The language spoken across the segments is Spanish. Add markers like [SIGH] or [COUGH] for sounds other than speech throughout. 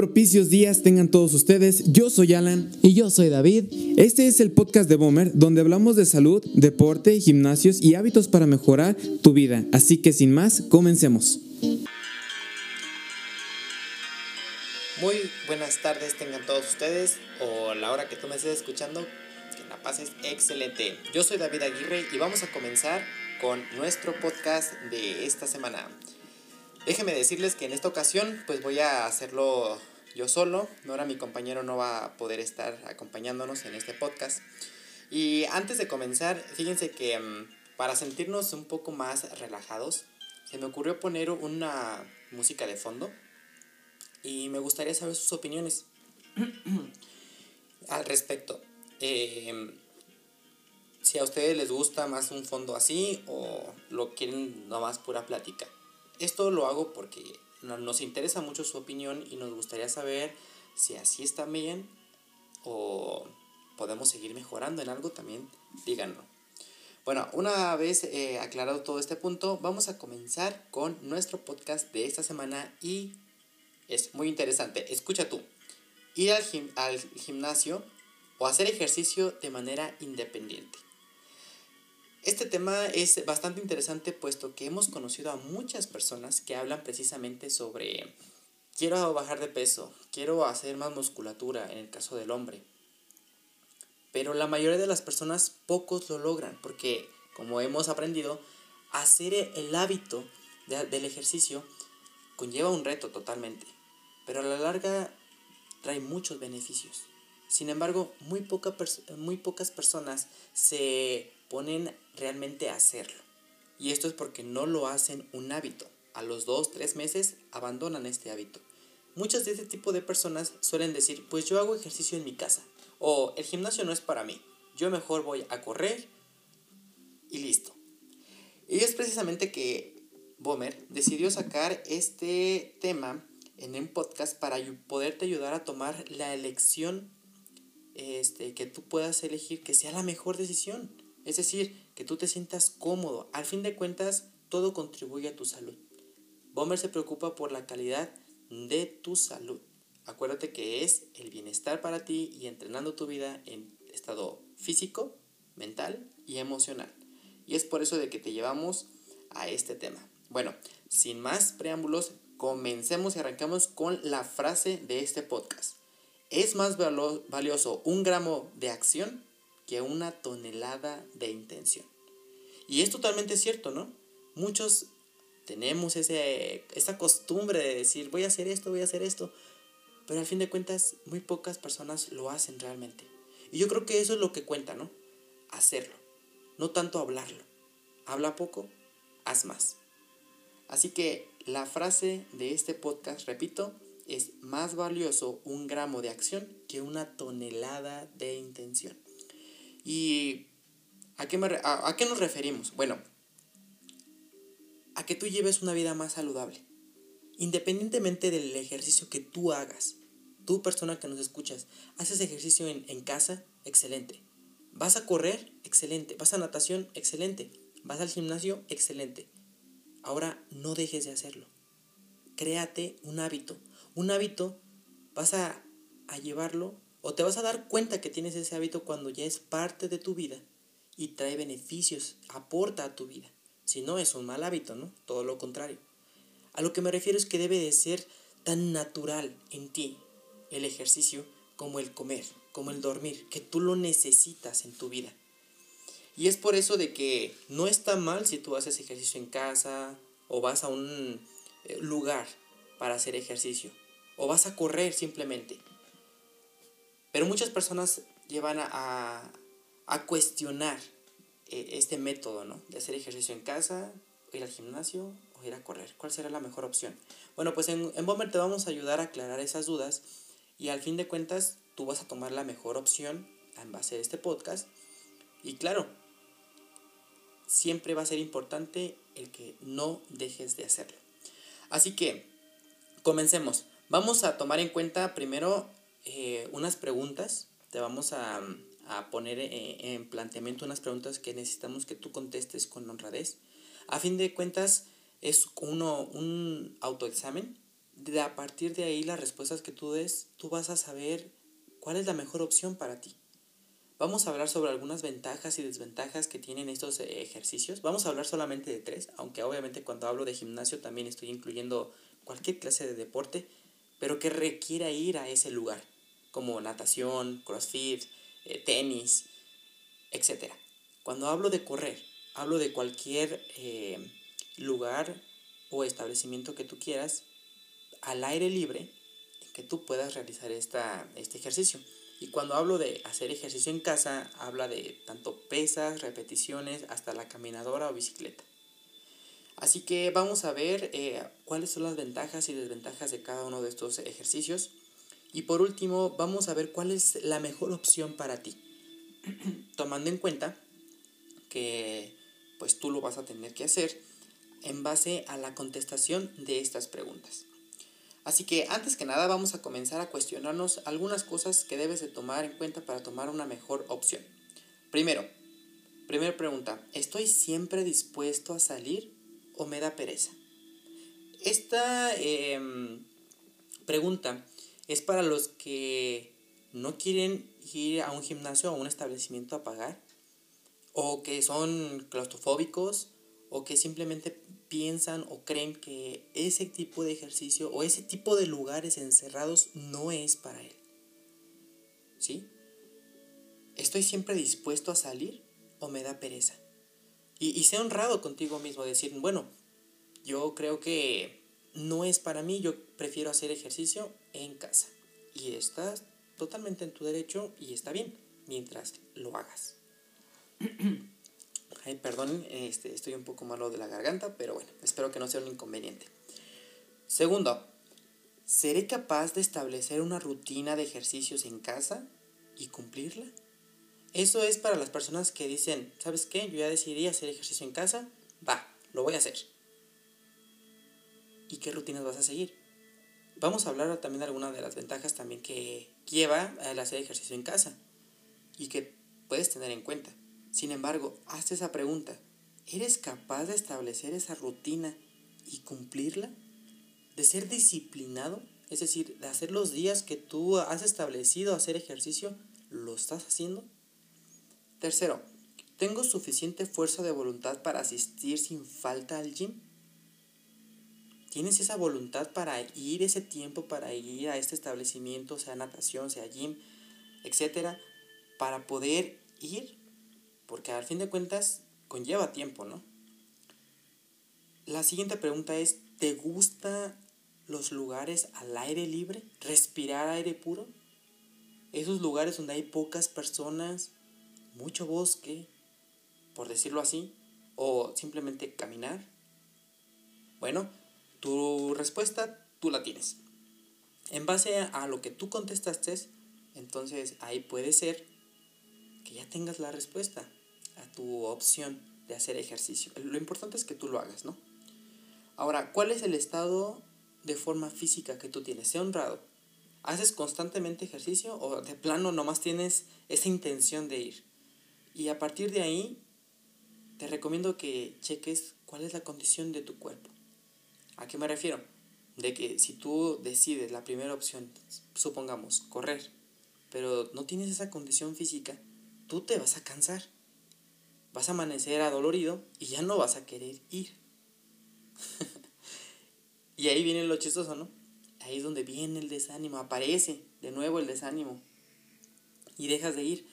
propicios días tengan todos ustedes. Yo soy Alan. Y yo soy David. Este es el podcast de Bomber, donde hablamos de salud, deporte, gimnasios y hábitos para mejorar tu vida. Así que sin más, comencemos. Muy buenas tardes tengan todos ustedes, o la hora que tú me estés escuchando, que la pases excelente. Yo soy David Aguirre y vamos a comenzar con nuestro podcast de esta semana. Déjenme decirles que en esta ocasión pues voy a hacerlo yo solo. Ahora mi compañero no va a poder estar acompañándonos en este podcast. Y antes de comenzar, fíjense que mm, para sentirnos un poco más relajados, se me ocurrió poner una música de fondo y me gustaría saber sus opiniones [CLEARS THROAT] al respecto. Em, si a ustedes les gusta más un fondo así o lo quieren nomás pura plática. Esto lo hago porque nos interesa mucho su opinión y nos gustaría saber si así está bien o podemos seguir mejorando en algo también, díganlo. Bueno, una vez eh, aclarado todo este punto, vamos a comenzar con nuestro podcast de esta semana y es muy interesante. Escucha tú, ir al, al gimnasio o hacer ejercicio de manera independiente. Este tema es bastante interesante puesto que hemos conocido a muchas personas que hablan precisamente sobre quiero bajar de peso, quiero hacer más musculatura en el caso del hombre. Pero la mayoría de las personas pocos lo logran porque como hemos aprendido, hacer el hábito del ejercicio conlleva un reto totalmente, pero a la larga trae muchos beneficios. Sin embargo, muy, poca muy pocas personas se ponen realmente a hacerlo. Y esto es porque no lo hacen un hábito. A los dos, tres meses abandonan este hábito. Muchas de este tipo de personas suelen decir, pues yo hago ejercicio en mi casa. O el gimnasio no es para mí. Yo mejor voy a correr y listo. Y es precisamente que Bomer decidió sacar este tema en un podcast para poderte ayudar a tomar la elección este, que tú puedas elegir que sea la mejor decisión. Es decir, que tú te sientas cómodo. Al fin de cuentas, todo contribuye a tu salud. Bomber se preocupa por la calidad de tu salud. Acuérdate que es el bienestar para ti y entrenando tu vida en estado físico, mental y emocional. Y es por eso de que te llevamos a este tema. Bueno, sin más preámbulos, comencemos y arrancamos con la frase de este podcast. Es más valioso un gramo de acción que una tonelada de intención. Y es totalmente cierto, ¿no? Muchos tenemos ese, esa costumbre de decir, voy a hacer esto, voy a hacer esto, pero al fin de cuentas muy pocas personas lo hacen realmente. Y yo creo que eso es lo que cuenta, ¿no? Hacerlo, no tanto hablarlo. Habla poco, haz más. Así que la frase de este podcast, repito, es más valioso un gramo de acción que una tonelada de intención. ¿Y a qué, a, qué nos referimos? Bueno, a que tú lleves una vida más saludable. Independientemente del ejercicio que tú hagas, tú persona que nos escuchas, haces ejercicio en, en casa, excelente. Vas a correr, excelente. Vas a natación, excelente. Vas al gimnasio, excelente. Ahora no dejes de hacerlo. Créate un hábito. Un hábito vas a, a llevarlo o te vas a dar cuenta que tienes ese hábito cuando ya es parte de tu vida y trae beneficios, aporta a tu vida. Si no, es un mal hábito, ¿no? Todo lo contrario. A lo que me refiero es que debe de ser tan natural en ti el ejercicio como el comer, como el dormir, que tú lo necesitas en tu vida. Y es por eso de que no está mal si tú haces ejercicio en casa o vas a un eh, lugar para hacer ejercicio o vas a correr simplemente. Pero muchas personas llevan a, a, cuestionar eh, este método, ¿no? De hacer ejercicio en casa, ir al gimnasio o ir a correr. ¿Cuál será la mejor opción? Bueno, pues en, en Bomber te vamos a ayudar a aclarar esas dudas y al fin de cuentas tú vas a tomar la mejor opción en base a este podcast. Y claro, siempre va a ser importante el que no dejes de hacerlo. Así que, comencemos. Vamos a tomar en cuenta primero eh, unas preguntas. Te vamos a, poner eh, en planteamiento unas preguntas que necesitamos que tú contestes con honradez. A fin de cuentas, es uno, un autoexamen de a partir de ahí las respuestas que tú des, tú vas a saber cuál es la mejor opción para ti. Vamos a hablar sobre algunas ventajas y desventajas que tienen estos eh, ejercicios. Vamos a hablar solamente de tres, aunque obviamente cuando hablo de gimnasio también estoy incluyendo cualquier clase de deporte, pero que requiera ir a ese lugar, como natación, crossfit, eh, tenis, etc. Cuando hablo de correr, hablo de cualquier eh, lugar o establecimiento que tú quieras al aire libre en que tú puedas realizar esta, este ejercicio. Y cuando hablo de hacer ejercicio en casa, habla de tanto pesas, repeticiones, hasta la caminadora o bicicleta. Así que vamos a ver eh, cuáles son las ventajas y desventajas de cada uno de estos ejercicios. Y por último, vamos a ver cuál es la mejor opción para ti. [CLEARS THROAT] Tomando en cuenta que pues tú lo vas a tener que hacer en base a la contestación de estas preguntas. Así que antes que nada vamos a comenzar a cuestionarnos algunas cosas que debes de tomar en cuenta para tomar una mejor opción. Primero, primera pregunta, ¿estoy siempre dispuesto a salir o me da pereza? Esta em, pregunta es para los que no quieren ir a un gimnasio o a un establecimiento a pagar, o que son claustrofóbicos, o que simplemente piensan o creen que ese tipo de ejercicio o ese tipo de lugares encerrados no es para él. ¿Sí? ¿Estoy siempre dispuesto a salir o me da pereza? Y, y sé honrado contigo mismo, decir, bueno, yo creo que no es para mí, yo prefiero hacer ejercicio en casa. Y estás totalmente en tu derecho y está bien, mientras lo hagas. [CLEARS THROAT] Ay, perdón, este, estoy un poco malo de la garganta, pero bueno, espero que no sea un inconveniente. Segundo, ¿seré capaz de establecer una rutina de ejercicios en casa y cumplirla? Eso es para las personas que dicen, ¿sabes qué? Yo ya decidí hacer ejercicio en casa, va, lo voy a hacer. ¿Y qué rutinas vas a seguir? Vamos a hablar también de algunas de las ventajas también que lleva el hacer ejercicio en casa y que puedes tener en cuenta. Sin embargo, hazte esa pregunta. ¿Eres capaz de establecer esa rutina y cumplirla? ¿De ser disciplinado? Es decir, de hacer los días que tú has establecido hacer ejercicio, ¿lo estás haciendo? Tercero, ¿tengo suficiente fuerza de voluntad para asistir sin falta al gym? ¿Tienes esa voluntad para ir ese tiempo, para ir a este establecimiento, sea natación, sea gym, etcétera, para poder ir porque al fin de cuentas conlleva tiempo, ¿no? La siguiente pregunta es, ¿te gustan los lugares al aire libre? ¿Respirar aire puro? Esos lugares donde hay pocas personas, mucho bosque, por decirlo así, o simplemente caminar. Bueno, tu respuesta tú la tienes. En base a lo que tú contestaste, entonces ahí puede ser que ya tengas la respuesta tu opción de hacer ejercicio. Lo importante es que tú lo hagas, ¿no? Ahora, ¿cuál es el estado de forma física que tú tienes? Sé honrado. ¿Haces constantemente ejercicio o de plano nomás tienes esa intención de ir? Y a partir de ahí, te recomiendo que cheques cuál es la condición de tu cuerpo. ¿A qué me refiero? De que si tú decides la primera opción, supongamos, correr, pero no tienes esa condición física, tú te vas a cansar vas a amanecer adolorido y ya no vas a querer ir. [LAUGHS] y ahí viene lo chistoso, ¿no? Ahí es donde viene el desánimo, aparece de nuevo el desánimo y dejas de ir.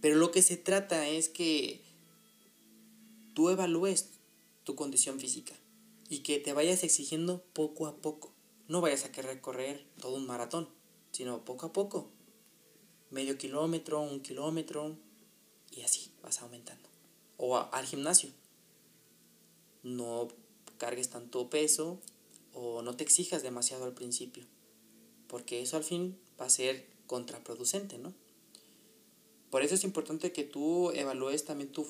Pero lo que se trata es que tú evalúes tu condición física y que te vayas exigiendo poco a poco. No vayas a querer correr todo un maratón, sino poco a poco. Medio kilómetro, un kilómetro y así vas aumentando o al gimnasio. No cargues tanto peso o no te exijas demasiado al principio, porque eso al fin va a ser contraproducente, ¿no? Por eso es importante que tú evalúes también tu,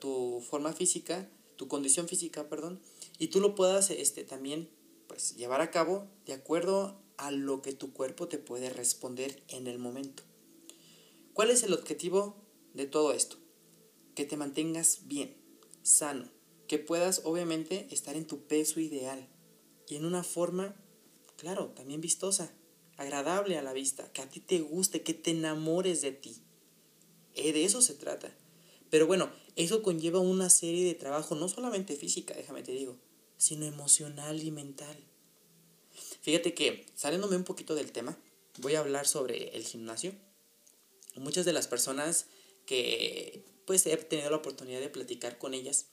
tu forma física, tu condición física, perdón, y tú lo puedas este, también pues, llevar a cabo de acuerdo a lo que tu cuerpo te puede responder en el momento. ¿Cuál es el objetivo de todo esto? que te mantengas bien, sano, que puedas obviamente estar en tu peso ideal y en una forma claro, también vistosa, agradable a la vista, que a ti te guste, que te enamores de ti. Eh, de eso se trata. Pero bueno, eso conlleva una serie de trabajo, no solamente física, déjame te digo, sino emocional y mental. Fíjate que, saliéndome un poquito del tema, voy a hablar sobre el gimnasio. Muchas de las personas que pues he tenido la oportunidad de platicar con ellas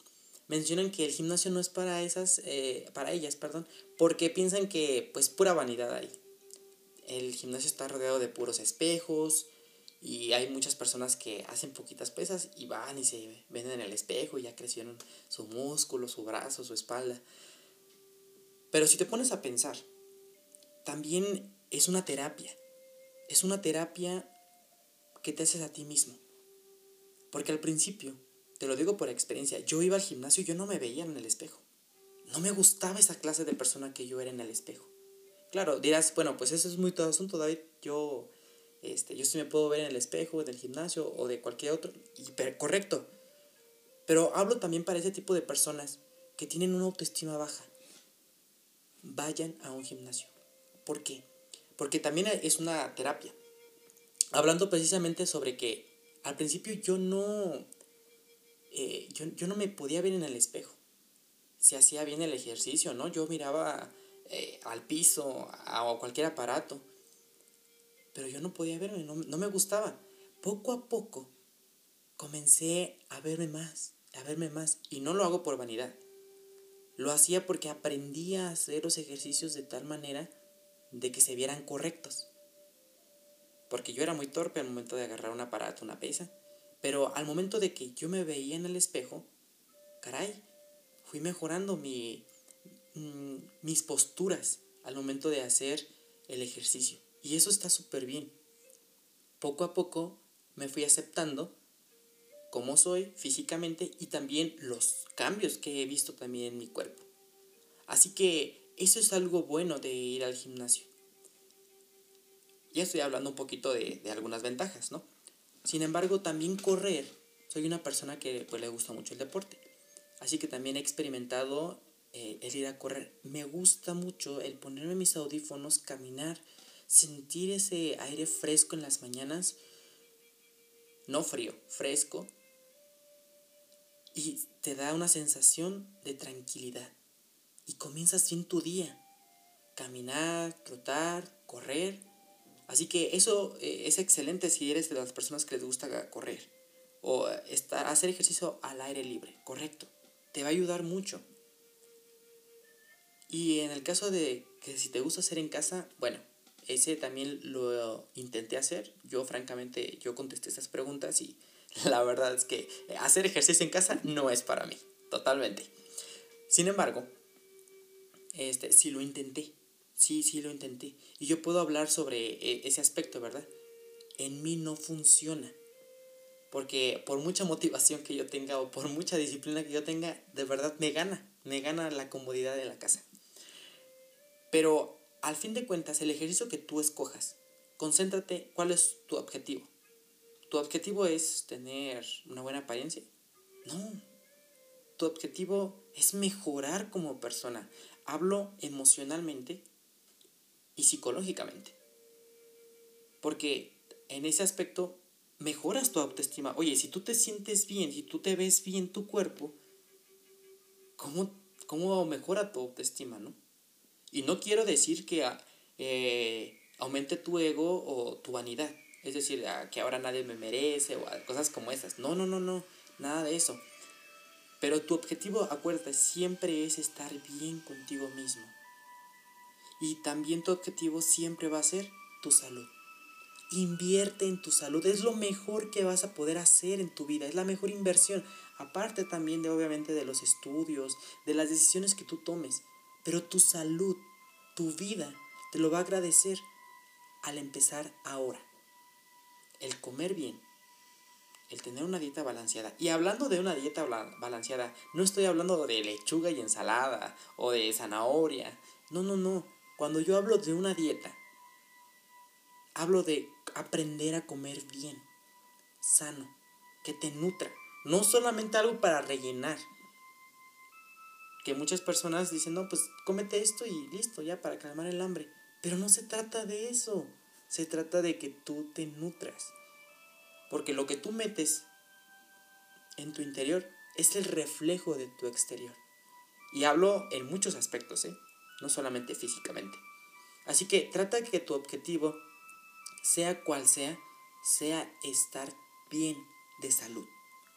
mencionan que el gimnasio no es para esas eh, para ellas perdón porque piensan que pues pura vanidad hay el gimnasio está rodeado de puros espejos y hay muchas personas que hacen poquitas pesas y van y se ven en el espejo y ya crecieron su músculo, su brazo, su espalda. Pero si te pones a pensar, también es una terapia. Es una terapia que te haces a ti mismo. Porque al principio, te lo digo por experiencia, yo iba al gimnasio y yo no me veía en el espejo. No me gustaba esa clase de persona que yo era en el espejo. Claro, dirás, bueno, pues eso es muy todo asunto, David. Yo este, yo sí me puedo ver en el espejo del gimnasio o de cualquier otro, y, correcto. Pero hablo también para ese tipo de personas que tienen una autoestima baja. Vayan a un gimnasio. ¿Por qué? Porque también es una terapia. Hablando precisamente sobre que al principio yo no, eh, yo, yo, no me podía ver en el espejo. Si hacía bien el ejercicio, ¿no? Yo miraba eh, al piso a, a cualquier aparato pero yo no podía verme, no, no me gustaba. Poco a poco comencé a verme más, a verme más, y no lo hago por vanidad. Lo hacía porque aprendí a hacer los ejercicios de tal manera de que se vieran correctos. Porque yo era muy torpe al momento de agarrar un aparato, una pesa. Pero al momento de que yo me veía en el espejo, caray, fui mejorando mi, mm, mis posturas al momento de hacer el ejercicio. Y eso está súper bien. Poco a poco me fui aceptando como soy físicamente y también los cambios que he visto también en mi cuerpo. Así que eso es algo bueno de ir al gimnasio. Ya estoy hablando un poquito de, algunas ventajas, ¿no? Sin embargo, también correr. Soy una persona que pues, le gusta mucho el deporte. Así que también he experimentado eh, el ir a correr. Me gusta mucho el ponerme mis audífonos, caminar sentir ese aire fresco en las mañanas, no frío, fresco, y te da una sensación de tranquilidad. Y comienzas bien tu día. Caminar, trotar, correr. Así que eso eh, es excelente si eres de las personas que les gusta correr. O estar, hacer ejercicio al aire libre, correcto. Te va a ayudar mucho. Y en el caso de que si te gusta hacer en casa, bueno, ese también lo intenté hacer. Yo francamente, yo contesté esas preguntas y [LAUGHS] la verdad es que hacer ejercicio en casa no es para mí, totalmente. Sin embargo, este, sí lo intenté, sí, sí lo intenté. Y yo puedo hablar sobre eh, ese aspecto, ¿verdad? En mí no funciona. Porque por mucha motivación que yo tenga o por mucha disciplina que yo tenga, de verdad me gana, me gana la comodidad de la casa. Pero al fin de cuentas, el ejercicio que tú escojas, concéntrate cuál es tu objetivo. ¿Tu objetivo es tener una buena apariencia? No. Tu objetivo es mejorar como persona. Hablo emocionalmente y psicológicamente. Porque en ese aspecto mejoras tu autoestima. Oye, si tú te sientes bien, si tú te ves bien tu cuerpo, ¿cómo, cómo mejora tu autoestima, no? Y no quiero decir que ah, eh, aumente tu ego o tu vanidad. Es decir, ah, que ahora nadie me merece o cosas como esas. No, no, no, no. Nada de eso. Pero tu objetivo, acuérdate, siempre es estar bien contigo mismo. Y también tu objetivo siempre va a ser tu salud. Invierte en tu salud. Es lo mejor que vas a poder hacer en tu vida. Es la mejor inversión. Aparte también de obviamente de los estudios, de las decisiones que tú tomes. Pero tu salud, tu vida, te lo va a agradecer al empezar ahora. El comer bien, el tener una dieta balanceada. Y hablando de una dieta balanceada, no estoy hablando de lechuga y ensalada o de zanahoria. No, no, no. Cuando yo hablo de una dieta, hablo de aprender a comer bien, sano, que te nutra. No solamente algo para rellenar, que muchas personas dicen, no, pues cómete esto y listo, ya para calmar el hambre. Pero no se trata de eso. Se trata de que tú te nutras. Porque lo que tú metes en tu interior es el reflejo de tu exterior. Y hablo en muchos aspectos, ¿eh? no solamente físicamente. Así que trata que tu objetivo, sea cual sea, sea estar bien de salud.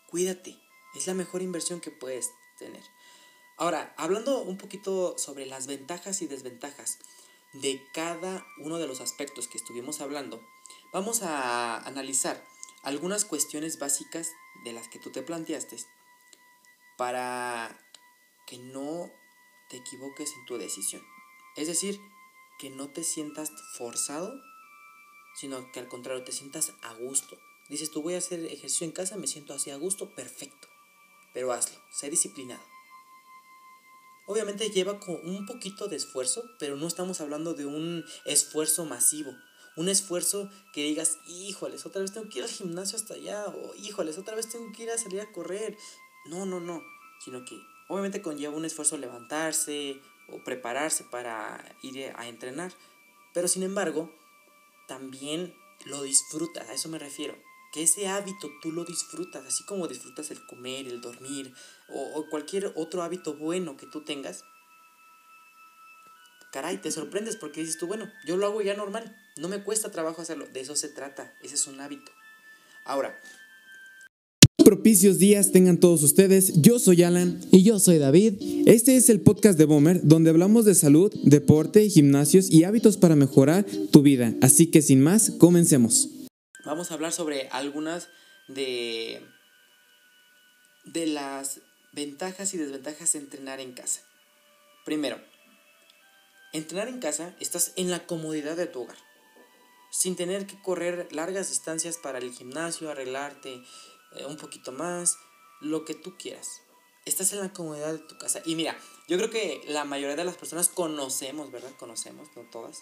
Cuídate, es la mejor inversión que puedes tener. Ahora, hablando un poquito sobre las ventajas y desventajas de cada uno de los aspectos que estuvimos hablando, vamos a analizar algunas cuestiones básicas de las que tú te planteaste para que no te equivoques en tu decisión. Es decir, que no te sientas forzado, sino que al contrario te sientas a gusto. Dices, tú voy a hacer ejercicio en casa, me siento así a gusto, perfecto. Pero hazlo, sé disciplinado. Obviamente lleva con un poquito de esfuerzo, pero no estamos hablando de un esfuerzo masivo. Un esfuerzo que digas, híjoles, otra vez tengo que ir al gimnasio hasta allá, o híjoles, otra vez tengo que ir a salir a correr. No, no, no. Sino que obviamente conlleva un esfuerzo levantarse o prepararse para ir a entrenar. Pero sin embargo, también lo disfrutas, a eso me refiero que ese hábito tú lo disfrutas, así como disfrutas el comer, el dormir o, cualquier otro hábito bueno que tú tengas. Caray, te sorprendes porque dices tú, bueno, yo lo hago ya normal, no me cuesta trabajo hacerlo, de eso se trata, ese es un hábito. Ahora, propicios días tengan todos ustedes. Yo soy Alan. Y yo soy David. Este es el podcast de Bomber, donde hablamos de salud, deporte, gimnasios y hábitos para mejorar tu vida. Así que sin más, comencemos vamos a hablar sobre algunas de, de las ventajas y desventajas de entrenar en casa. Primero, entrenar en casa estás en la comodidad de tu hogar, sin tener que correr largas distancias para el gimnasio, arreglarte eh, un poquito más, lo que tú quieras. Estás en la comodidad de tu casa. Y mira, yo creo que la mayoría de las personas conocemos, ¿verdad? Conocemos, no todas,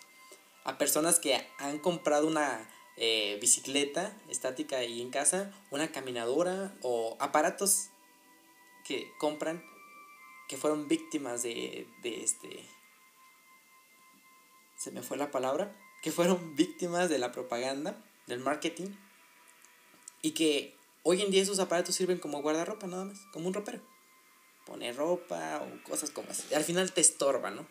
a personas que han comprado una eh, bicicleta estática ahí en casa, una caminadora o aparatos que compran que fueron víctimas de, de este... Se me fue la palabra. Que fueron víctimas de la propaganda, del marketing. Y que hoy en día esos aparatos sirven como guardarropa nada más, como un ropero. Poner ropa o cosas como así. Al final te estorba, ¿no?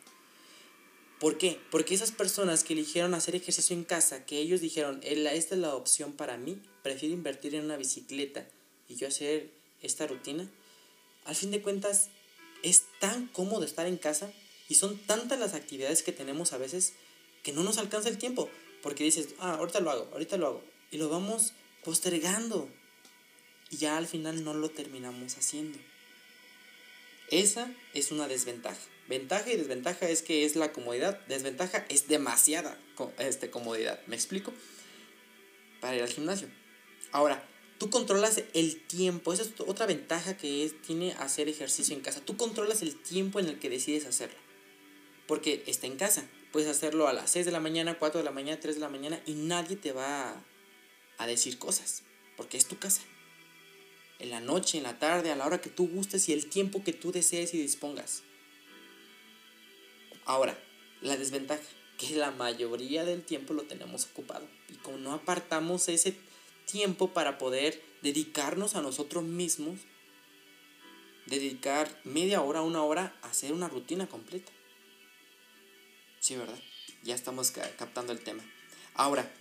¿Por qué? Porque esas personas que eligieron hacer ejercicio en casa, que ellos dijeron, esta es la opción para mí, prefiero invertir en una bicicleta y yo hacer esta rutina, al fin de cuentas es tan cómodo estar en casa y son tantas las actividades que tenemos a veces que no nos alcanza el tiempo, porque dices, ah, ahorita lo hago, ahorita lo hago, y lo vamos postergando y ya al final no lo terminamos haciendo. Esa es una desventaja. Ventaja y desventaja es que es la comodidad. Desventaja es demasiada este, comodidad. ¿Me explico? Para ir al gimnasio. Ahora, tú controlas el tiempo. Esa es otra ventaja que es, tiene hacer ejercicio en casa. Tú controlas el tiempo en el que decides hacerlo. Porque está en casa. Puedes hacerlo a las 6 de la mañana, 4 de la mañana, 3 de la mañana y nadie te va a, a decir cosas. Porque es tu casa. En la noche, en la tarde, a la hora que tú gustes y el tiempo que tú desees y dispongas. Ahora, la desventaja, que la mayoría del tiempo lo tenemos ocupado. Y como no apartamos ese tiempo para poder dedicarnos a nosotros mismos, dedicar media hora, una hora a hacer una rutina completa. Sí, ¿verdad? Ya estamos captando el tema. Ahora,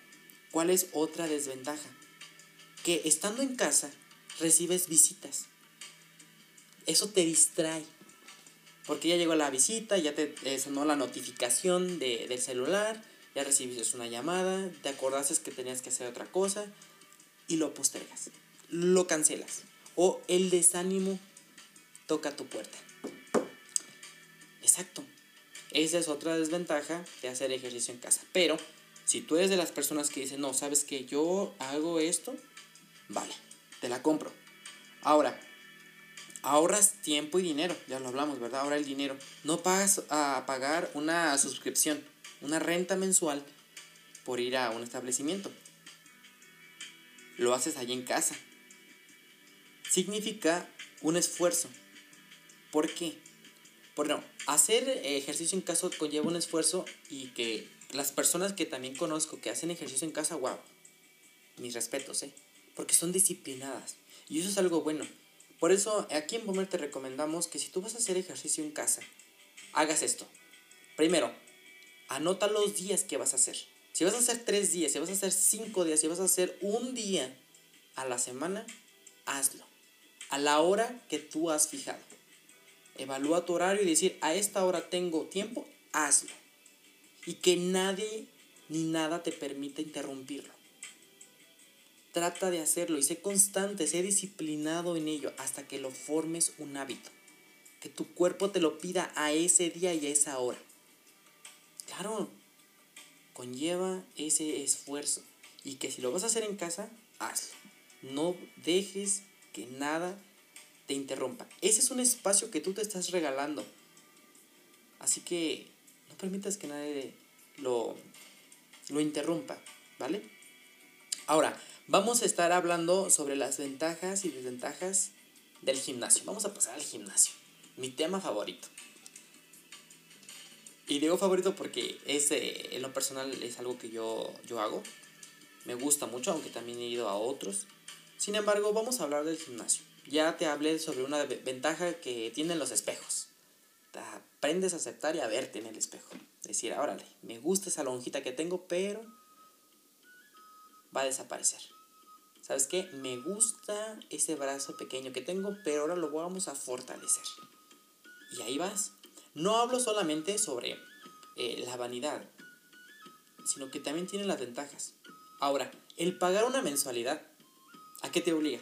¿cuál es otra desventaja? Que estando en casa recibes visitas. Eso te distrae porque ya llegó la visita, ya te sonó la notificación de, del celular, ya recibiste una llamada, te acordaste que tenías que hacer otra cosa y lo postergas, lo cancelas. O el desánimo toca tu puerta. Exacto. Esa es otra desventaja de hacer ejercicio en casa. Pero si tú eres de las personas que dicen, no, sabes que yo hago esto, vale, te la compro. Ahora, ahorras tiempo y dinero, ya lo hablamos, ¿verdad? Ahora el dinero. No pagas a pagar una suscripción, una renta mensual por ir a un establecimiento. Lo haces allí en casa. Significa un esfuerzo. ¿Por qué? No, hacer ejercicio en casa conlleva un esfuerzo y que las personas que también conozco que hacen ejercicio en casa, wow, mis respetos, ¿eh? Porque son disciplinadas. Y eso es algo bueno. Por eso aquí en Boomer te recomendamos que si tú vas a hacer ejercicio en casa, hagas esto. Primero, anota los días que vas a hacer. Si vas a hacer tres días, si vas a hacer cinco días, si vas a hacer un día a la semana, hazlo. A la hora que tú has fijado. Evalúa tu horario y decir, a esta hora tengo tiempo, hazlo. Y que nadie ni nada te permita interrumpirlo. Trata de hacerlo y sé constante, sé disciplinado en ello hasta que lo formes un hábito. Que tu cuerpo te lo pida a ese día y a esa hora. Claro, conlleva ese esfuerzo. Y que si lo vas a hacer en casa, hazlo. No dejes que nada te interrumpa. Ese es un espacio que tú te estás regalando. Así que no permitas que nadie lo, lo interrumpa, ¿vale? Ahora, vamos a estar hablando sobre las ventajas y desventajas del gimnasio. Vamos a pasar al gimnasio. Mi tema favorito. Y digo favorito porque es, en lo personal es algo que yo, yo hago. Me gusta mucho, aunque también he ido a otros. Sin embargo, vamos a hablar del gimnasio. Ya te hablé sobre una ventaja que tienen los espejos. Te aprendes a aceptar y a verte en el espejo. Decir, órale, me gusta esa lonjita que tengo, pero va a desaparecer. ¿Sabes qué? Me gusta ese brazo pequeño que tengo, pero ahora lo vamos a fortalecer. Y ahí vas. No hablo solamente sobre eh, la vanidad, sino que también tiene las ventajas. Ahora, el pagar una mensualidad ¿A qué te obliga?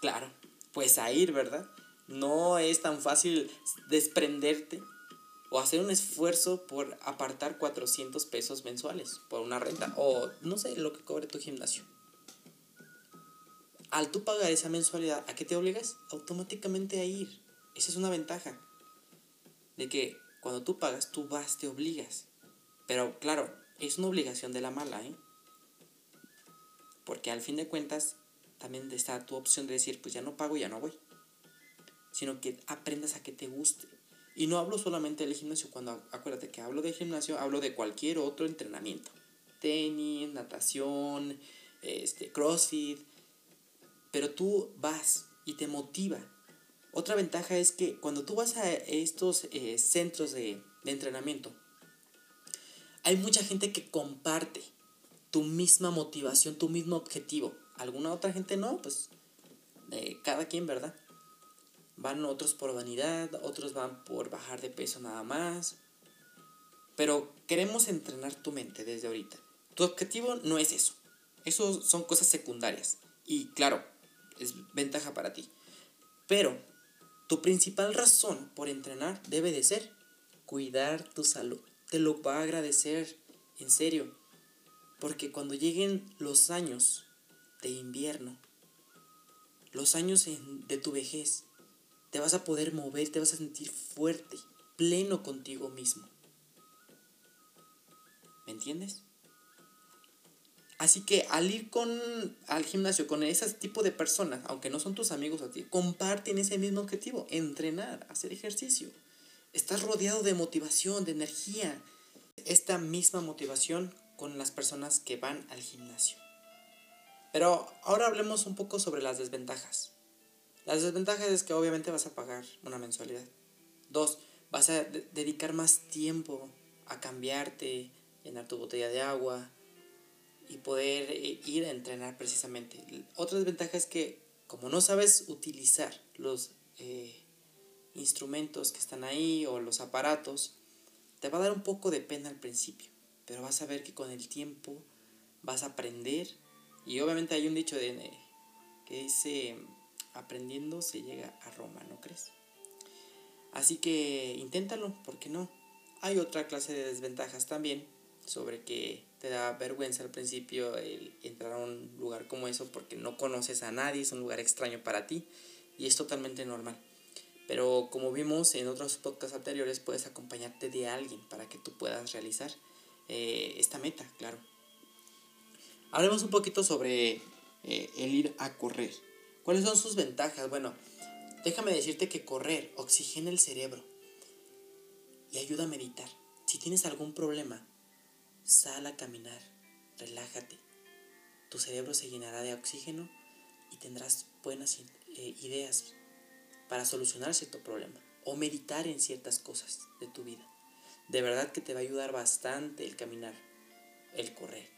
Claro, pues a ir, ¿verdad? No es tan fácil desprenderte o hacer un esfuerzo por apartar 400 pesos mensuales por una renta o no sé lo que cobre tu gimnasio. Al tú pagar esa mensualidad, ¿a qué te obligas? Automáticamente a ir. Esa es una ventaja. De que cuando tú pagas, tú vas, te obligas. Pero claro, es una obligación de la mala, ¿eh? Porque al fin de cuentas, también está tu opción de decir, pues ya no pago, ya no voy. Sino que aprendas a que te guste. Y no hablo solamente del gimnasio, cuando acuérdate que hablo de gimnasio, hablo de cualquier otro entrenamiento. Tenis, natación, este, crossfit. Pero tú vas y te motiva. Otra ventaja es que cuando tú vas a estos eh, centros de, entrenamiento, hay mucha gente que comparte tu misma motivación, tu mismo objetivo alguna otra gente no, pues cada quien, ¿verdad? Van otros por vanidad, otros van por bajar de peso nada más. Pero queremos entrenar tu mente desde ahorita. Tu objetivo no es eso. Eso son cosas secundarias. Y claro, es ventaja para ti. Pero tu principal razón por entrenar debe de ser cuidar tu salud. Te lo va a agradecer, en serio. Porque cuando lleguen los años de invierno, los años de tu vejez, te vas a poder mover, te vas a sentir fuerte, pleno contigo mismo. ¿Me entiendes? Así que al ir con al gimnasio con ese tipo de personas, aunque no son tus amigos a ti, comparten ese mismo objetivo, entrenar, hacer ejercicio. Estás rodeado de motivación, de energía. Esta misma motivación con las personas que van al gimnasio. Pero ahora hablemos un poco sobre las desventajas. Las desventajas es que obviamente vas a pagar una mensualidad. Dos, vas a dedicar más tiempo a cambiarte, llenar tu botella de agua y poder eh, ir a entrenar precisamente. Otra desventaja es que como no sabes utilizar los eh, instrumentos que están ahí o los aparatos, te va a dar un poco de pena al principio, pero vas a ver que con el tiempo vas a aprender y obviamente hay un dicho de, que dice, aprendiendo se llega a Roma, ¿no crees? Así que inténtalo, ¿por qué no? Hay otra clase de desventajas también sobre que te da vergüenza al principio el entrar a un lugar como eso porque no conoces a nadie, es un lugar extraño para ti y es totalmente normal. Pero como vimos en otros podcasts anteriores, puedes acompañarte de alguien para que tú puedas realizar eh, esta meta, claro. Hablemos un poquito sobre eh, el ir a correr. ¿Cuáles son sus ventajas? Bueno, déjame decirte que correr oxigena el cerebro y ayuda a meditar. Si tienes algún problema, Sal a caminar, relájate. Tu cerebro se llenará de oxígeno y tendrás buenas eh, ideas para solucionar cierto problema o meditar en ciertas cosas de tu vida. De verdad que te va a ayudar bastante el caminar, el correr.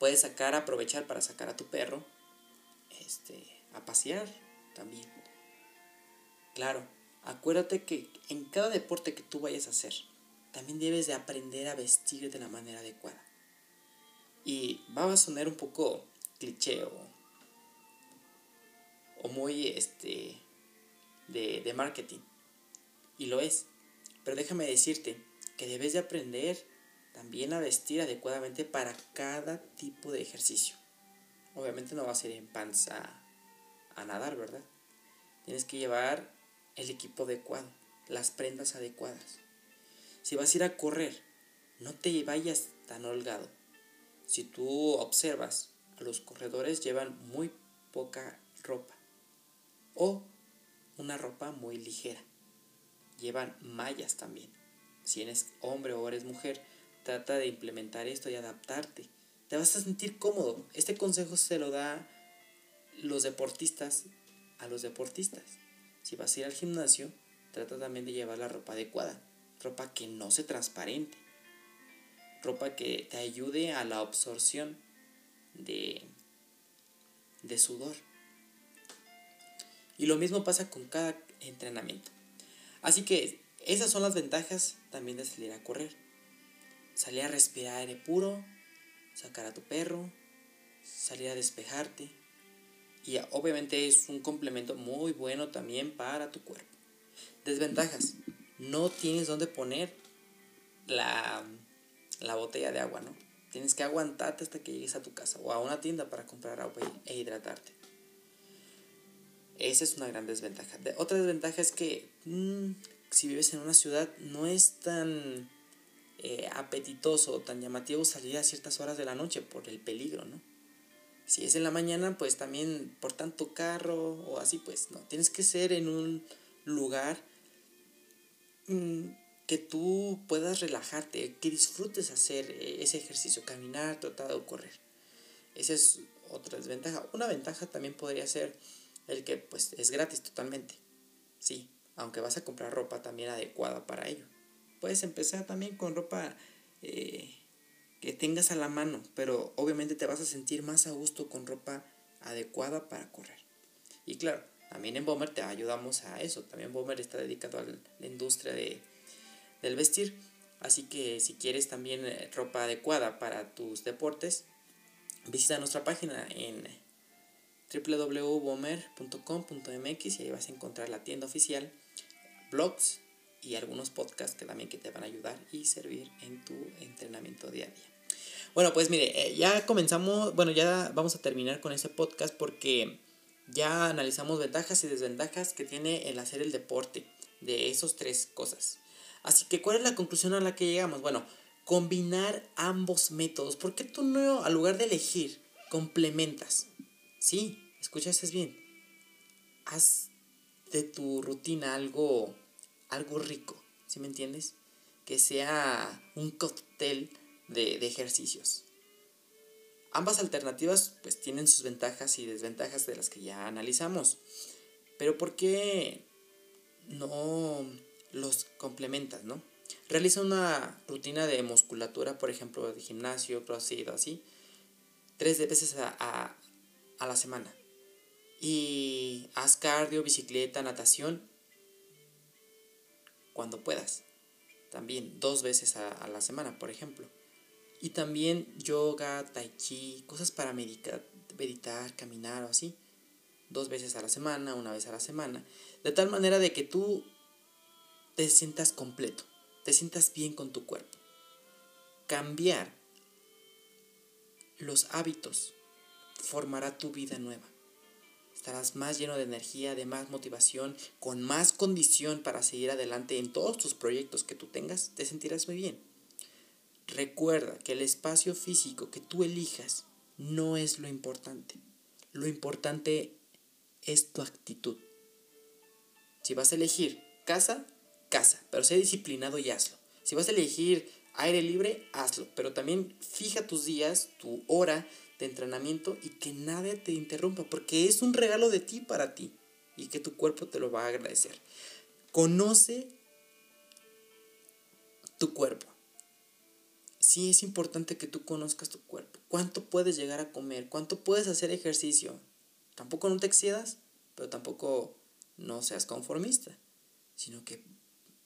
Puedes sacar, aprovechar para sacar a tu perro este, a pasear también. Claro, acuérdate que en cada deporte que tú vayas a hacer, también debes de aprender a vestir de la manera adecuada. Y va a sonar un poco cliché o, muy este, de, de marketing. Y lo es. Pero déjame decirte que debes de aprender también a vestir adecuadamente para cada tipo de ejercicio. Obviamente no va a ser en panza a nadar, ¿verdad? Tienes que llevar el equipo adecuado, las prendas adecuadas. Si vas a ir a correr, no te vayas tan holgado. Si tú observas, los corredores llevan muy poca ropa o una ropa muy ligera. Llevan mallas también. Si eres hombre o eres mujer, trata de implementar esto y adaptarte. Te vas a sentir cómodo. Este consejo se lo da los deportistas a los deportistas. Si vas a ir al gimnasio, trata también de llevar la ropa adecuada, ropa que no se transparente, ropa que te ayude a la absorción de, de sudor. Y lo mismo pasa con cada entrenamiento. Así que esas son las ventajas también de salir a correr. Salir a respirar aire puro, sacar a tu perro, salir a despejarte, y obviamente es un complemento muy bueno también para tu cuerpo. Desventajas. No tienes dónde poner la, la botella de agua, ¿no? Tienes que aguantarte hasta que llegues a tu casa o a una tienda para comprar agua e hidratarte. Esa es una gran desventaja. otra desventaja es que mm, si vives en una ciudad no es tan eh, apetitoso o tan llamativo salir a ciertas horas de la noche por el peligro, ¿no? Si es en la mañana, pues también por tanto carro o así, pues no. Tienes que ser en un lugar que tú puedas relajarte, que disfrutes hacer eh, ese ejercicio, caminar, trotar o correr. Esa es otra desventaja. Una ventaja también podría ser el que pues es gratis totalmente. Sí, aunque vas a comprar ropa también adecuada para ello. Puedes empezar también con ropa eh, que tengas a la mano, pero obviamente te vas a sentir más a gusto con ropa adecuada para correr. Y claro, también en Bomber te ayudamos a eso. También Bomber está dedicado a la industria de, del vestir. Así que si quieres también eh, ropa adecuada para tus deportes, visita nuestra página en www.bomber.com.mx y ahí vas a encontrar la tienda oficial, blogs y algunos podcasts que también que te van a ayudar y servir en tu entrenamiento día a día. Bueno, pues mire, eh, ya comenzamos, bueno, ya vamos a terminar con ese podcast porque ya analizamos ventajas y desventajas que tiene el hacer el deporte de esos tres cosas. Así que, ¿cuál es la conclusión a la que llegamos? Bueno, combinar ambos métodos. ¿Por qué tú no, al lugar de elegir, complementas? Sí, escuchas bien. Haz de tu rutina algo algo rico, ¿sí me entiendes? Que sea un cóctel de, ejercicios. Ambas alternativas pues tienen sus ventajas y desventajas de las que ya analizamos. Pero ¿por qué no los complementas, no? Realiza una rutina de musculatura, por ejemplo, de gimnasio, crossfit así, tres veces a, a la semana. Y haz cardio, bicicleta, natación cuando puedas. También dos veces a, la semana, por ejemplo. Y también yoga, tai chi, cosas para meditar, meditar, caminar o así. Dos veces a la semana, una vez a la semana. De tal manera de que tú te sientas completo, te sientas bien con tu cuerpo. Cambiar los hábitos formará tu vida nueva. Estarás más lleno de energía, de más motivación, con más condición para seguir adelante en todos tus proyectos que tú tengas. Te sentirás muy bien. Recuerda que el espacio físico que tú elijas no es lo importante. Lo importante es tu actitud. Si vas a elegir casa, casa, pero sé disciplinado y hazlo. Si vas a elegir aire libre, hazlo. Pero también fija tus días, tu hora de entrenamiento y que nadie te interrumpa, porque es un regalo de ti para ti y que tu cuerpo te lo va a agradecer. Conoce tu cuerpo. Sí es importante que tú conozcas tu cuerpo. ¿Cuánto puedes llegar a comer? ¿Cuánto puedes hacer ejercicio? Tampoco no te excedas, pero tampoco no seas conformista, sino que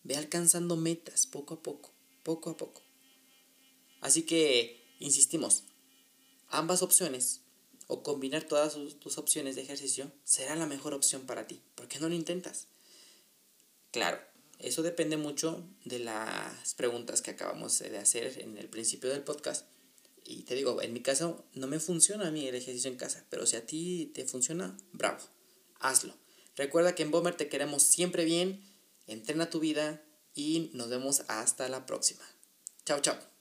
ve alcanzando metas poco a poco, poco a poco. Así que, insistimos, ambas opciones o combinar todas tus opciones de ejercicio será la mejor opción para ti. ¿Por qué no lo intentas? Claro, eso depende mucho de las preguntas que acabamos de hacer en el principio del podcast. Y te digo, en mi caso no me funciona a mí el ejercicio en casa, pero si a ti te funciona, bravo, hazlo. Recuerda que en Bomber te queremos siempre bien, entrena tu vida y nos vemos hasta la próxima. Chao, chao.